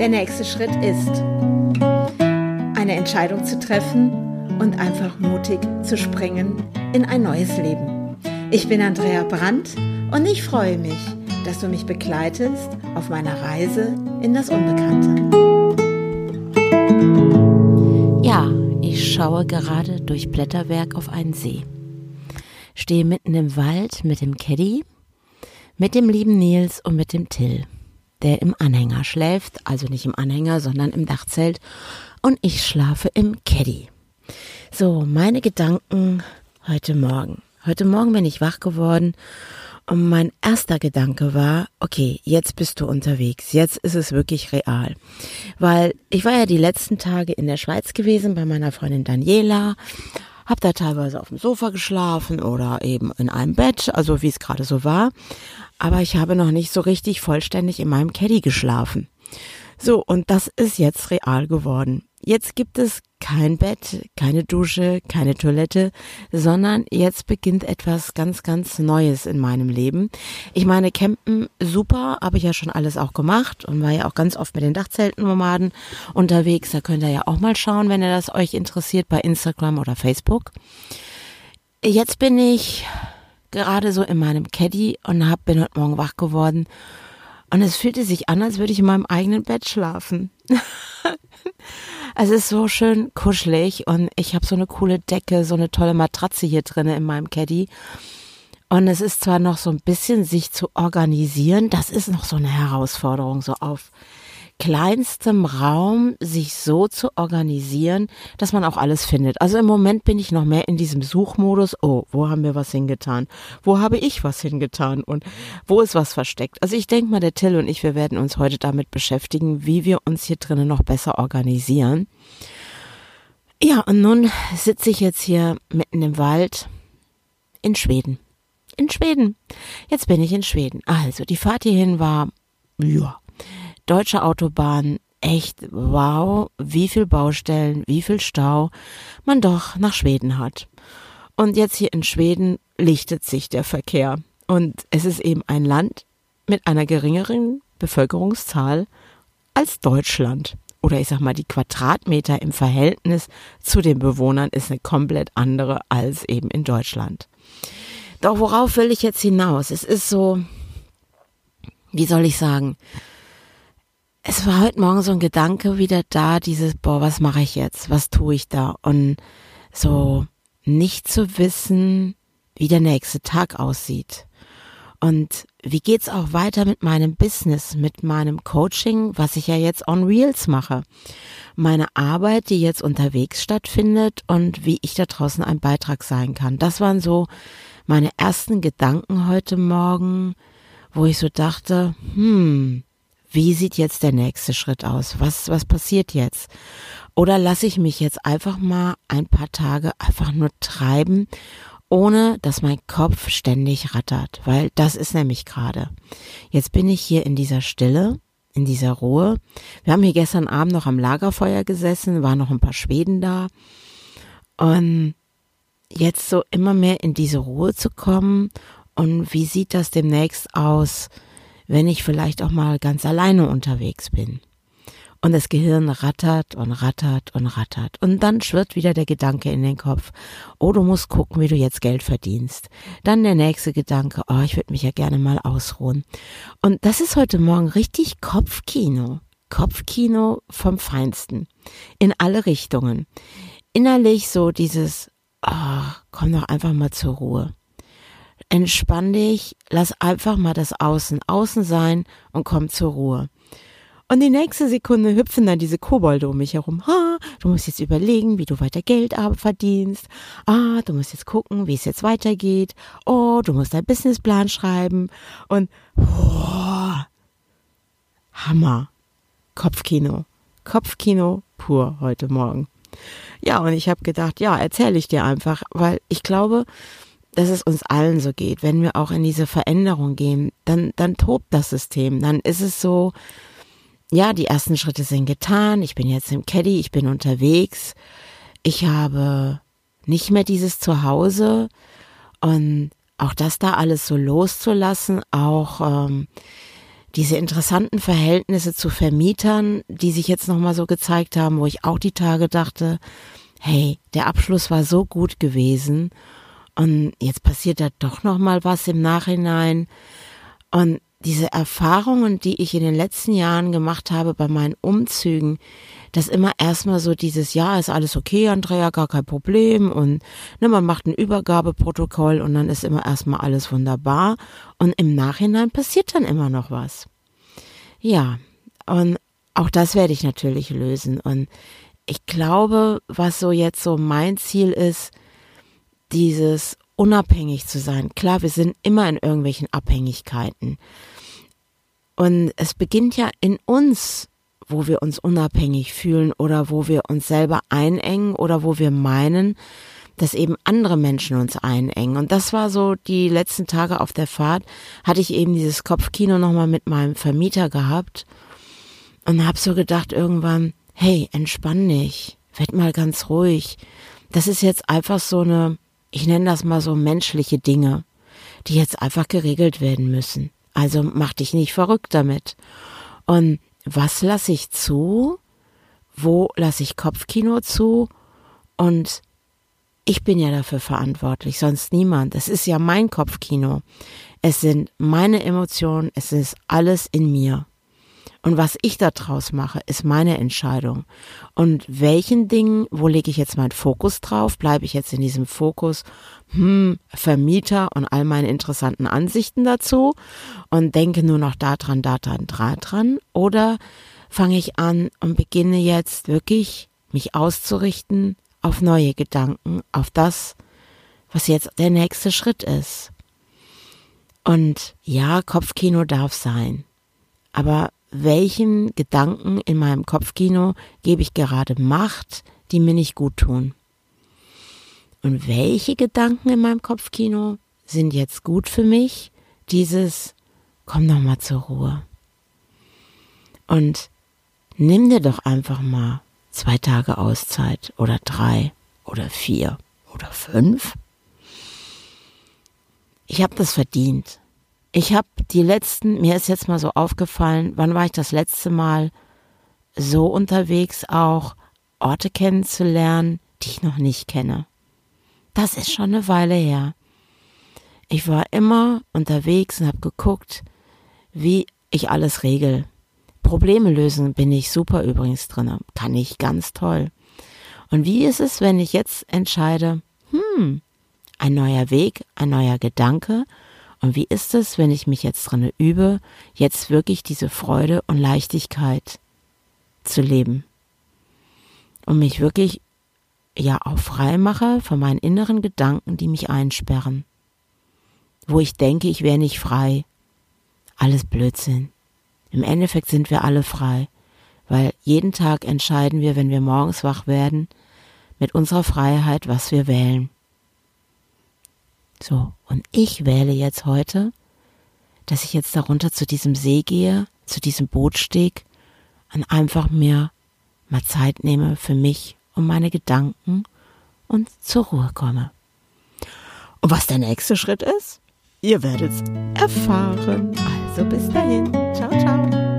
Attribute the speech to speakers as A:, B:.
A: Der nächste Schritt ist, eine Entscheidung zu treffen und einfach mutig zu springen in ein neues Leben. Ich bin Andrea Brandt und ich freue mich, dass du mich begleitest auf meiner Reise in das Unbekannte.
B: Ja, ich schaue gerade durch Blätterwerk auf einen See. Stehe mitten im Wald mit dem Caddy, mit dem lieben Nils und mit dem Till, der im Anhänger schläft, also nicht im Anhänger, sondern im Dachzelt, und ich schlafe im Caddy. So, meine Gedanken heute Morgen. Heute Morgen bin ich wach geworden und mein erster Gedanke war, okay, jetzt bist du unterwegs, jetzt ist es wirklich real. Weil ich war ja die letzten Tage in der Schweiz gewesen bei meiner Freundin Daniela, hab da teilweise auf dem Sofa geschlafen oder eben in einem Bett, also wie es gerade so war. Aber ich habe noch nicht so richtig vollständig in meinem Caddy geschlafen. So, und das ist jetzt real geworden. Jetzt gibt es kein Bett, keine Dusche, keine Toilette, sondern jetzt beginnt etwas ganz, ganz Neues in meinem Leben. Ich meine, Campen, super, habe ich ja schon alles auch gemacht und war ja auch ganz oft mit den Dachzeltennomaden unterwegs. Da könnt ihr ja auch mal schauen, wenn ihr das euch interessiert, bei Instagram oder Facebook. Jetzt bin ich gerade so in meinem Caddy und hab, bin heute Morgen wach geworden und es fühlte sich an, als würde ich in meinem eigenen Bett schlafen. es ist so schön kuschelig und ich habe so eine coole Decke, so eine tolle Matratze hier drinne in meinem Caddy. Und es ist zwar noch so ein bisschen sich zu organisieren, das ist noch so eine Herausforderung, so auf kleinstem Raum sich so zu organisieren, dass man auch alles findet. Also im Moment bin ich noch mehr in diesem Suchmodus. Oh, wo haben wir was hingetan? Wo habe ich was hingetan? Und wo ist was versteckt? Also ich denke mal, der Till und ich, wir werden uns heute damit beschäftigen, wie wir uns hier drinnen noch besser organisieren. Ja, und nun sitze ich jetzt hier mitten im Wald in Schweden. In Schweden. Jetzt bin ich in Schweden. Also, die Fahrt hierhin war, ja, deutsche Autobahn, echt wow, wie viel Baustellen, wie viel Stau man doch nach Schweden hat. Und jetzt hier in Schweden lichtet sich der Verkehr. Und es ist eben ein Land mit einer geringeren Bevölkerungszahl als Deutschland. Oder ich sag mal, die Quadratmeter im Verhältnis zu den Bewohnern ist eine komplett andere als eben in Deutschland. Doch worauf will ich jetzt hinaus? Es ist so, wie soll ich sagen, es war heute Morgen so ein Gedanke wieder da, dieses, boah, was mache ich jetzt? Was tue ich da? Und so nicht zu wissen, wie der nächste Tag aussieht. Und wie geht's auch weiter mit meinem Business, mit meinem Coaching, was ich ja jetzt on Reels mache? Meine Arbeit, die jetzt unterwegs stattfindet und wie ich da draußen ein Beitrag sein kann. Das waren so meine ersten Gedanken heute Morgen, wo ich so dachte, hm, wie sieht jetzt der nächste Schritt aus? Was, was passiert jetzt? Oder lasse ich mich jetzt einfach mal ein paar Tage einfach nur treiben, ohne dass mein Kopf ständig rattert, weil das ist nämlich gerade. Jetzt bin ich hier in dieser Stille, in dieser Ruhe. Wir haben hier gestern Abend noch am Lagerfeuer gesessen, waren noch ein paar Schweden da. Und jetzt so immer mehr in diese Ruhe zu kommen und wie sieht das demnächst aus? Wenn ich vielleicht auch mal ganz alleine unterwegs bin. Und das Gehirn rattert und rattert und rattert. Und dann schwirrt wieder der Gedanke in den Kopf, oh, du musst gucken, wie du jetzt Geld verdienst. Dann der nächste Gedanke, oh, ich würde mich ja gerne mal ausruhen. Und das ist heute Morgen richtig Kopfkino. Kopfkino vom Feinsten. In alle Richtungen. Innerlich so dieses, oh, komm doch einfach mal zur Ruhe entspann dich, lass einfach mal das Außen außen sein und komm zur Ruhe. Und die nächste Sekunde hüpfen dann diese Kobolde um mich herum. Ha, du musst jetzt überlegen, wie du weiter Geld verdienst. Ah, du musst jetzt gucken, wie es jetzt weitergeht. Oh, du musst deinen Businessplan schreiben. Und oh, Hammer. Kopfkino. Kopfkino pur heute Morgen. Ja, und ich habe gedacht, ja, erzähle ich dir einfach, weil ich glaube, dass es uns allen so geht, wenn wir auch in diese Veränderung gehen, dann, dann tobt das System, dann ist es so, ja, die ersten Schritte sind getan, ich bin jetzt im Caddy, ich bin unterwegs, ich habe nicht mehr dieses Zuhause. Und auch das da alles so loszulassen, auch ähm, diese interessanten Verhältnisse zu Vermietern, die sich jetzt nochmal so gezeigt haben, wo ich auch die Tage dachte, hey, der Abschluss war so gut gewesen und jetzt passiert da doch nochmal was im Nachhinein. Und diese Erfahrungen, die ich in den letzten Jahren gemacht habe bei meinen Umzügen, dass immer erstmal so dieses, ja, ist alles okay, Andrea, gar kein Problem und ne, man macht ein Übergabeprotokoll und dann ist immer erstmal alles wunderbar und im Nachhinein passiert dann immer noch was. Ja, und auch das werde ich natürlich lösen und ich glaube, was so jetzt so mein Ziel ist, dieses unabhängig zu sein. Klar, wir sind immer in irgendwelchen Abhängigkeiten. Und es beginnt ja in uns, wo wir uns unabhängig fühlen oder wo wir uns selber einengen oder wo wir meinen, dass eben andere Menschen uns einengen. Und das war so die letzten Tage auf der Fahrt, hatte ich eben dieses Kopfkino nochmal mit meinem Vermieter gehabt und habe so gedacht irgendwann, hey, entspann dich, werd mal ganz ruhig. Das ist jetzt einfach so eine, ich nenne das mal so menschliche Dinge, die jetzt einfach geregelt werden müssen. Also mach dich nicht verrückt damit. Und was lasse ich zu? Wo lasse ich Kopfkino zu? Und ich bin ja dafür verantwortlich, sonst niemand. Es ist ja mein Kopfkino. Es sind meine Emotionen, es ist alles in mir. Und was ich da draus mache, ist meine Entscheidung. Und welchen Dingen, wo lege ich jetzt meinen Fokus drauf? Bleibe ich jetzt in diesem Fokus, hm, Vermieter und all meine interessanten Ansichten dazu und denke nur noch da dran, da dran, da dran? Oder fange ich an und beginne jetzt wirklich mich auszurichten auf neue Gedanken, auf das, was jetzt der nächste Schritt ist. Und ja, Kopfkino darf sein. Aber welchen Gedanken in meinem Kopfkino gebe ich gerade Macht, die mir nicht gut tun? Und welche Gedanken in meinem Kopfkino sind jetzt gut für mich? Dieses, komm noch mal zur Ruhe. Und nimm dir doch einfach mal zwei Tage Auszeit oder drei oder vier oder fünf. Ich habe das verdient. Ich habe die letzten, mir ist jetzt mal so aufgefallen, wann war ich das letzte Mal so unterwegs, auch Orte kennenzulernen, die ich noch nicht kenne. Das ist schon eine Weile her. Ich war immer unterwegs und habe geguckt, wie ich alles regel. Probleme lösen bin ich super übrigens drin, kann ich ganz toll. Und wie ist es, wenn ich jetzt entscheide, hm, ein neuer Weg, ein neuer Gedanke und wie ist es, wenn ich mich jetzt drinne übe, jetzt wirklich diese Freude und Leichtigkeit zu leben? Und mich wirklich ja auch frei mache von meinen inneren Gedanken, die mich einsperren. Wo ich denke, ich wäre nicht frei. Alles Blödsinn. Im Endeffekt sind wir alle frei, weil jeden Tag entscheiden wir, wenn wir morgens wach werden, mit unserer Freiheit, was wir wählen. So, und ich wähle jetzt heute, dass ich jetzt darunter zu diesem See gehe, zu diesem Bootsteg und einfach mir mal Zeit nehme für mich und meine Gedanken und zur Ruhe komme. Und was der nächste Schritt ist? Ihr werdet es erfahren. Also bis dahin. Ciao, ciao.